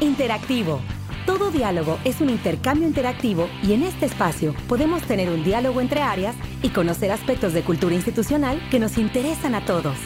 Interactivo. Todo diálogo es un intercambio interactivo y en este espacio podemos tener un diálogo entre áreas y conocer aspectos de cultura institucional que nos interesan a todos.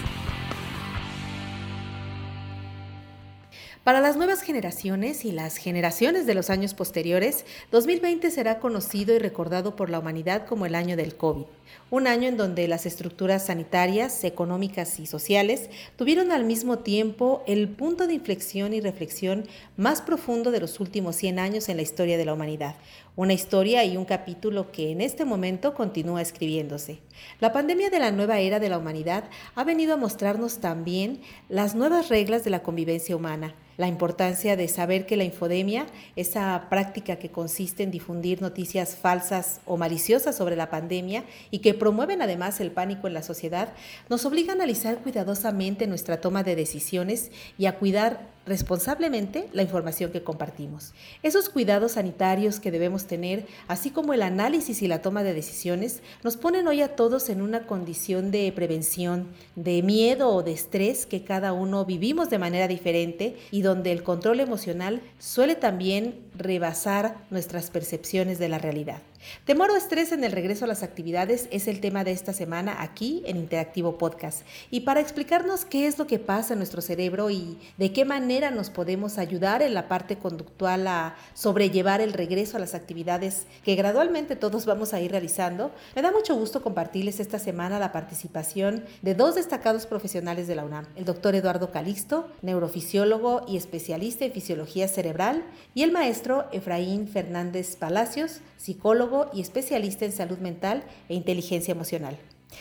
Para las nuevas generaciones y las generaciones de los años posteriores, 2020 será conocido y recordado por la humanidad como el año del COVID, un año en donde las estructuras sanitarias, económicas y sociales tuvieron al mismo tiempo el punto de inflexión y reflexión más profundo de los últimos 100 años en la historia de la humanidad, una historia y un capítulo que en este momento continúa escribiéndose. La pandemia de la nueva era de la humanidad ha venido a mostrarnos también las nuevas reglas de la convivencia humana la importancia de saber que la infodemia, esa práctica que consiste en difundir noticias falsas o maliciosas sobre la pandemia y que promueven además el pánico en la sociedad, nos obliga a analizar cuidadosamente nuestra toma de decisiones y a cuidar responsablemente la información que compartimos. Esos cuidados sanitarios que debemos tener, así como el análisis y la toma de decisiones, nos ponen hoy a todos en una condición de prevención, de miedo o de estrés que cada uno vivimos de manera diferente y donde el control emocional suele también rebasar nuestras percepciones de la realidad. Temor o estrés en el regreso a las actividades es el tema de esta semana aquí en Interactivo Podcast. Y para explicarnos qué es lo que pasa en nuestro cerebro y de qué manera nos podemos ayudar en la parte conductual a sobrellevar el regreso a las actividades que gradualmente todos vamos a ir realizando, me da mucho gusto compartirles esta semana la participación de dos destacados profesionales de la UNAM, el doctor Eduardo Calixto, neurofisiólogo y especialista en fisiología cerebral, y el maestro Efraín Fernández Palacios, psicólogo y especialista en salud mental e inteligencia emocional.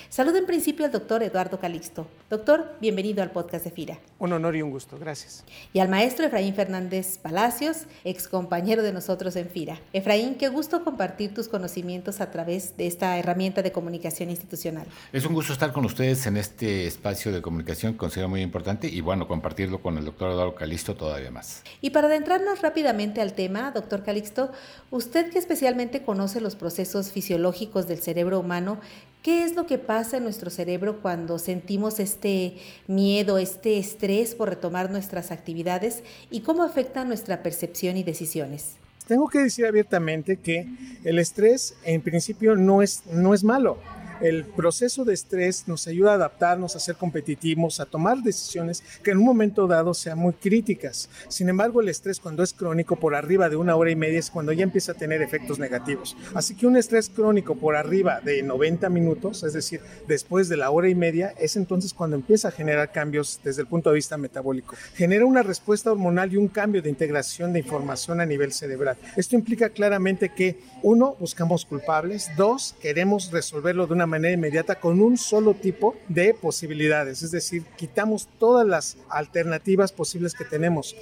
Saludo en principio al doctor Eduardo Calixto. Doctor, bienvenido al podcast de FIRA. Un honor y un gusto, gracias. Y al maestro Efraín Fernández Palacios, ex compañero de nosotros en FIRA. Efraín, qué gusto compartir tus conocimientos a través de esta herramienta de comunicación institucional. Es un gusto estar con ustedes en este espacio de comunicación que considero muy importante y bueno, compartirlo con el doctor Eduardo Calixto todavía más. Y para adentrarnos rápidamente al tema, doctor Calixto, usted que especialmente conoce los procesos fisiológicos del cerebro humano, ¿Qué es lo que pasa en nuestro cerebro cuando sentimos este miedo, este estrés por retomar nuestras actividades y cómo afecta nuestra percepción y decisiones? Tengo que decir abiertamente que el estrés en principio no es, no es malo el proceso de estrés nos ayuda a adaptarnos, a ser competitivos, a tomar decisiones que en un momento dado sean muy críticas. Sin embargo, el estrés cuando es crónico por arriba de una hora y media es cuando ya empieza a tener efectos negativos. Así que un estrés crónico por arriba de 90 minutos, es decir, después de la hora y media, es entonces cuando empieza a generar cambios desde el punto de vista metabólico. Genera una respuesta hormonal y un cambio de integración de información a nivel cerebral. Esto implica claramente que, uno, buscamos culpables, dos, queremos resolverlo de una manera inmediata con un solo tipo de posibilidades, es decir, quitamos todas las alternativas posibles que tenemos.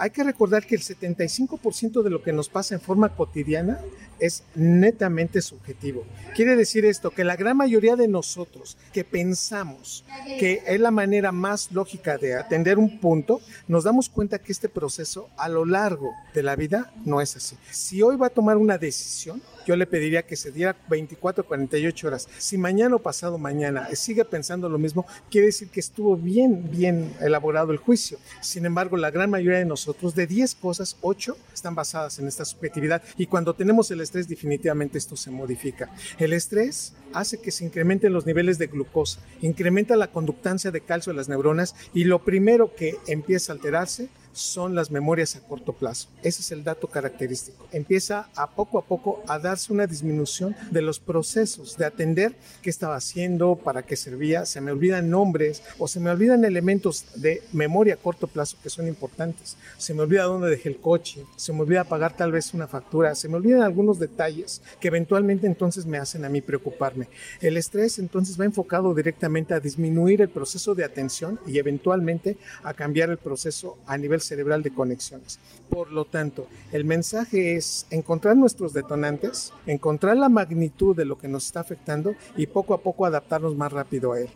Hay que recordar que el 75% de lo que nos pasa en forma cotidiana es netamente subjetivo. Quiere decir esto, que la gran mayoría de nosotros que pensamos que es la manera más lógica de atender un punto, nos damos cuenta que este proceso a lo largo de la vida no es así. Si hoy va a tomar una decisión, yo le pediría que se diera 24 48 horas. Si mañana o pasado mañana sigue pensando lo mismo, quiere decir que estuvo bien, bien elaborado el juicio. Sin embargo, la gran mayoría de nosotros, de 10 cosas, 8 están basadas en esta subjetividad. Y cuando tenemos el estrés, definitivamente esto se modifica. El estrés hace que se incrementen los niveles de glucosa, incrementa la conductancia de calcio de las neuronas y lo primero que empieza a alterarse son las memorias a corto plazo. Ese es el dato característico. Empieza a poco a poco a darse una disminución de los procesos de atender qué estaba haciendo, para qué servía, se me olvidan nombres o se me olvidan elementos de memoria a corto plazo que son importantes. Se me olvida dónde dejé el coche, se me olvida pagar tal vez una factura, se me olvidan algunos detalles que eventualmente entonces me hacen a mí preocuparme. El estrés entonces va enfocado directamente a disminuir el proceso de atención y eventualmente a cambiar el proceso a nivel cerebral de conexiones. Por lo tanto, el mensaje es encontrar nuestros detonantes, encontrar la magnitud de lo que nos está afectando y poco a poco adaptarnos más rápido a él.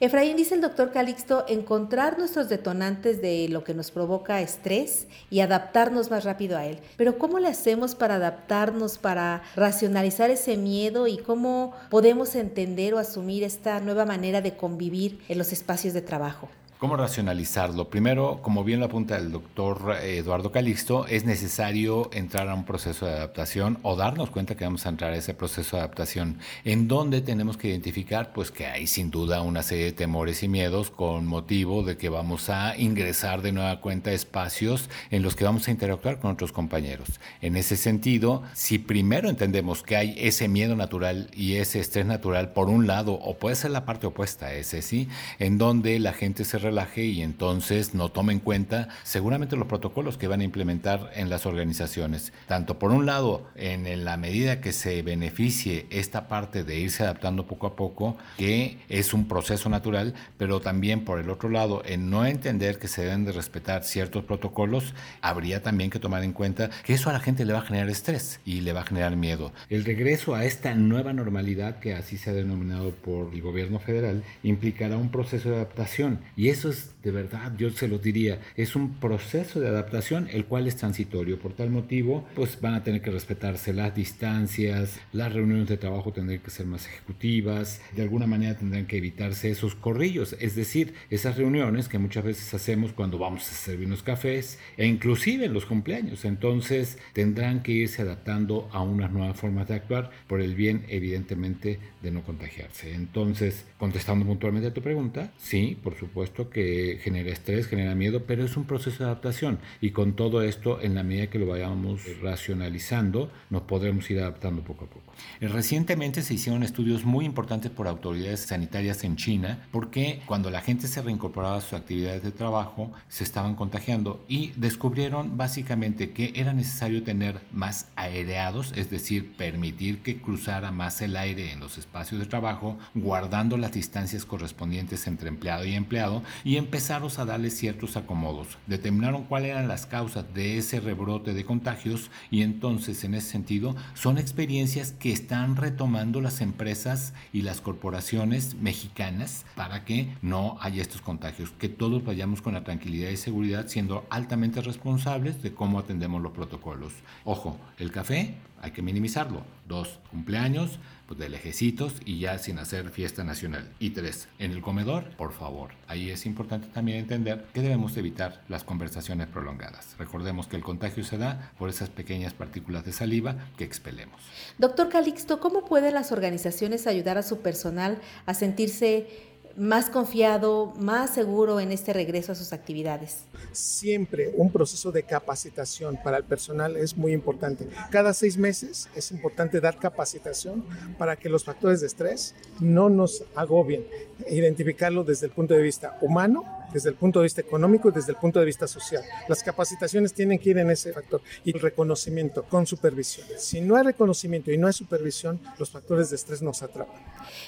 Efraín, dice el doctor Calixto, encontrar nuestros detonantes de lo que nos provoca estrés y adaptarnos más rápido a él. Pero ¿cómo le hacemos para adaptarnos, para racionalizar ese miedo y cómo podemos entender o asumir esta nueva manera de convivir en los espacios de trabajo? ¿Cómo racionalizarlo? Primero, como bien lo apunta el doctor Eduardo Calixto, es necesario entrar a un proceso de adaptación o darnos cuenta que vamos a entrar a ese proceso de adaptación, en donde tenemos que identificar pues que hay sin duda una serie de temores y miedos con motivo de que vamos a ingresar de nueva cuenta a espacios en los que vamos a interactuar con otros compañeros. En ese sentido, si primero entendemos que hay ese miedo natural y ese estrés natural por un lado, o puede ser la parte opuesta, ese sí, en donde la gente se relaje y entonces no tome en cuenta seguramente los protocolos que van a implementar en las organizaciones. Tanto por un lado, en la medida que se beneficie esta parte de irse adaptando poco a poco, que es un proceso natural, pero también por el otro lado, en no entender que se deben de respetar ciertos protocolos, habría también que tomar en cuenta que eso a la gente le va a generar estrés y le va a generar miedo. El regreso a esta nueva normalidad, que así se ha denominado por el gobierno federal, implicará un proceso de adaptación y eso es de verdad, yo se lo diría, es un proceso de adaptación el cual es transitorio. Por tal motivo, pues van a tener que respetarse las distancias, las reuniones de trabajo tendrán que ser más ejecutivas, de alguna manera tendrán que evitarse esos corrillos, es decir, esas reuniones que muchas veces hacemos cuando vamos a servir unos cafés e inclusive en los cumpleaños. Entonces tendrán que irse adaptando a unas nuevas formas de actuar por el bien, evidentemente, de no contagiarse. Entonces, contestando puntualmente a tu pregunta, sí, por supuesto que genera estrés, genera miedo, pero es un proceso de adaptación y con todo esto, en la medida que lo vayamos racionalizando, nos podremos ir adaptando poco a poco. Eh, recientemente se hicieron estudios muy importantes por autoridades sanitarias en China porque cuando la gente se reincorporaba a sus actividades de trabajo se estaban contagiando y descubrieron básicamente que era necesario tener más aireados, es decir, permitir que cruzara más el aire en los espacios de trabajo, guardando las distancias correspondientes entre empleado y empleado y empezaron a darle ciertos acomodos. Determinaron cuáles eran las causas de ese rebrote de contagios y entonces en ese sentido son experiencias que están retomando las empresas y las corporaciones mexicanas para que no haya estos contagios, que todos vayamos con la tranquilidad y seguridad siendo altamente responsables de cómo atendemos los protocolos. Ojo, el café hay que minimizarlo. Dos, cumpleaños, de lejecitos y ya sin hacer fiesta nacional. Y tres, en el comedor, por favor. Ahí es importante también entender que debemos evitar las conversaciones prolongadas. Recordemos que el contagio se da por esas pequeñas partículas de saliva que expelemos. Doctor Calixto, ¿cómo pueden las organizaciones ayudar a su personal a sentirse más confiado, más seguro en este regreso a sus actividades? Siempre un proceso de capacitación para el personal es muy importante. Cada seis meses es importante dar capacitación para que los factores de estrés no nos agobien. Identificarlo desde el punto de vista humano, desde el punto de vista económico y desde el punto de vista social. Las capacitaciones tienen que ir en ese factor y el reconocimiento con supervisión. Si no hay reconocimiento y no hay supervisión, los factores de estrés nos atrapan.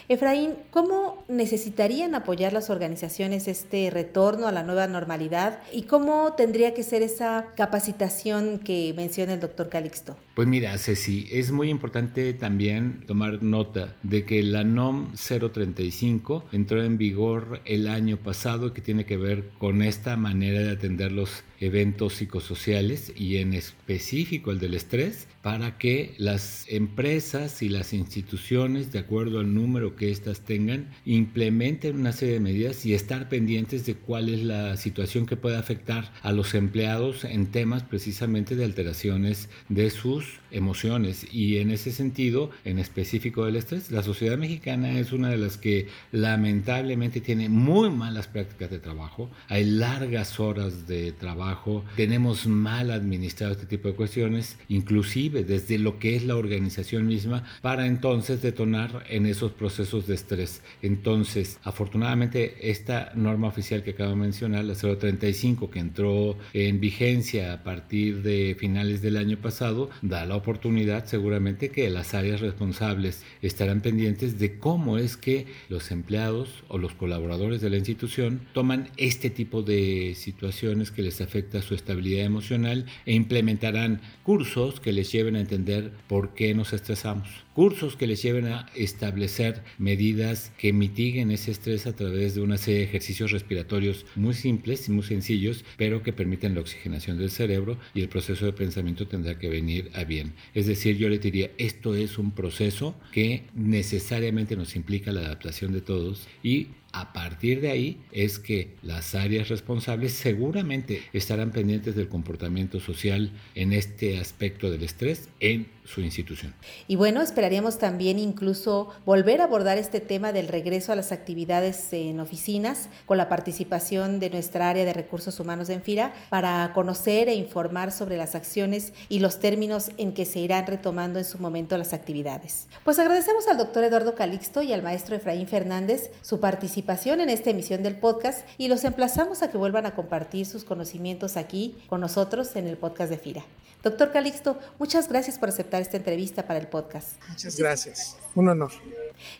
Efraín, ¿cómo necesitarían apoyar las organizaciones este retorno a la nueva normalidad y cómo tendría que ser esa capacitación que menciona el doctor Calixto? Pues mira, Ceci, es muy importante también tomar nota de que la NOM 035 entró en vigor el año pasado que tiene que ver con esta manera de atender los eventos psicosociales y en específico el del estrés para que las empresas y las instituciones, de acuerdo al número que éstas tengan, implementen una serie de medidas y estar pendientes de cuál es la situación que puede afectar a los empleados en temas precisamente de alteraciones de sus emociones. Y en ese sentido, en específico del estrés, la sociedad mexicana es una de las que lamentablemente tiene muy malas prácticas de trabajo, hay largas horas de trabajo, tenemos mal administrado este tipo de cuestiones, inclusive desde lo que es la organización misma, para entonces detonar en esos procesos de estrés. Entonces, afortunadamente, esta norma oficial que acabo de mencionar, la 035, que entró en vigencia a partir de finales del año pasado, da la oportunidad seguramente que las áreas responsables estarán pendientes de cómo es que los empleados o los colaboradores de la institución toman este tipo de situaciones que les afecta su estabilidad emocional e implementarán cursos que les lleven a entender por qué nos estresamos cursos que les lleven a establecer medidas que mitiguen ese estrés a través de una serie de ejercicios respiratorios muy simples y muy sencillos, pero que permiten la oxigenación del cerebro y el proceso de pensamiento tendrá que venir a bien. Es decir, yo le diría, esto es un proceso que necesariamente nos implica la adaptación de todos y a partir de ahí es que las áreas responsables seguramente estarán pendientes del comportamiento social en este aspecto del estrés en su institución. Y bueno, esperaríamos también incluso volver a abordar este tema del regreso a las actividades en oficinas con la participación de nuestra área de recursos humanos en FIRA para conocer e informar sobre las acciones y los términos en que se irán retomando en su momento las actividades. Pues agradecemos al doctor Eduardo Calixto y al maestro Efraín Fernández su participación en esta emisión del podcast y los emplazamos a que vuelvan a compartir sus conocimientos aquí con nosotros en el podcast de FIRA. Doctor Calixto, muchas gracias por aceptar esta entrevista para el podcast. Muchas gracias. Un honor.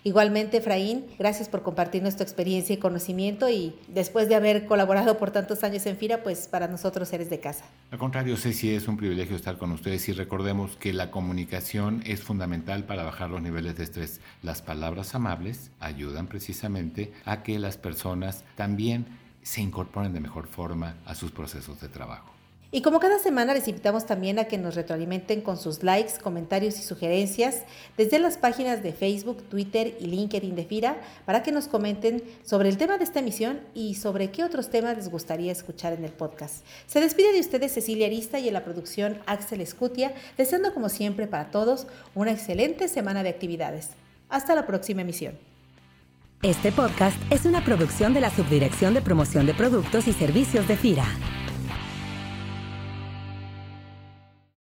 Igualmente, Efraín, gracias por compartir nuestra experiencia y conocimiento y después de haber colaborado por tantos años en FIRA, pues para nosotros eres de casa. Al contrario, sé si es un privilegio estar con ustedes y recordemos que la comunicación es fundamental para bajar los niveles de estrés. Las palabras amables ayudan precisamente a que las personas también se incorporen de mejor forma a sus procesos de trabajo. Y como cada semana les invitamos también a que nos retroalimenten con sus likes, comentarios y sugerencias desde las páginas de Facebook, Twitter y LinkedIn de FIRA para que nos comenten sobre el tema de esta emisión y sobre qué otros temas les gustaría escuchar en el podcast. Se despide de ustedes Cecilia Arista y en la producción Axel Escutia, deseando como siempre para todos una excelente semana de actividades. Hasta la próxima emisión. Este podcast es una producción de la Subdirección de Promoción de Productos y Servicios de FIRA.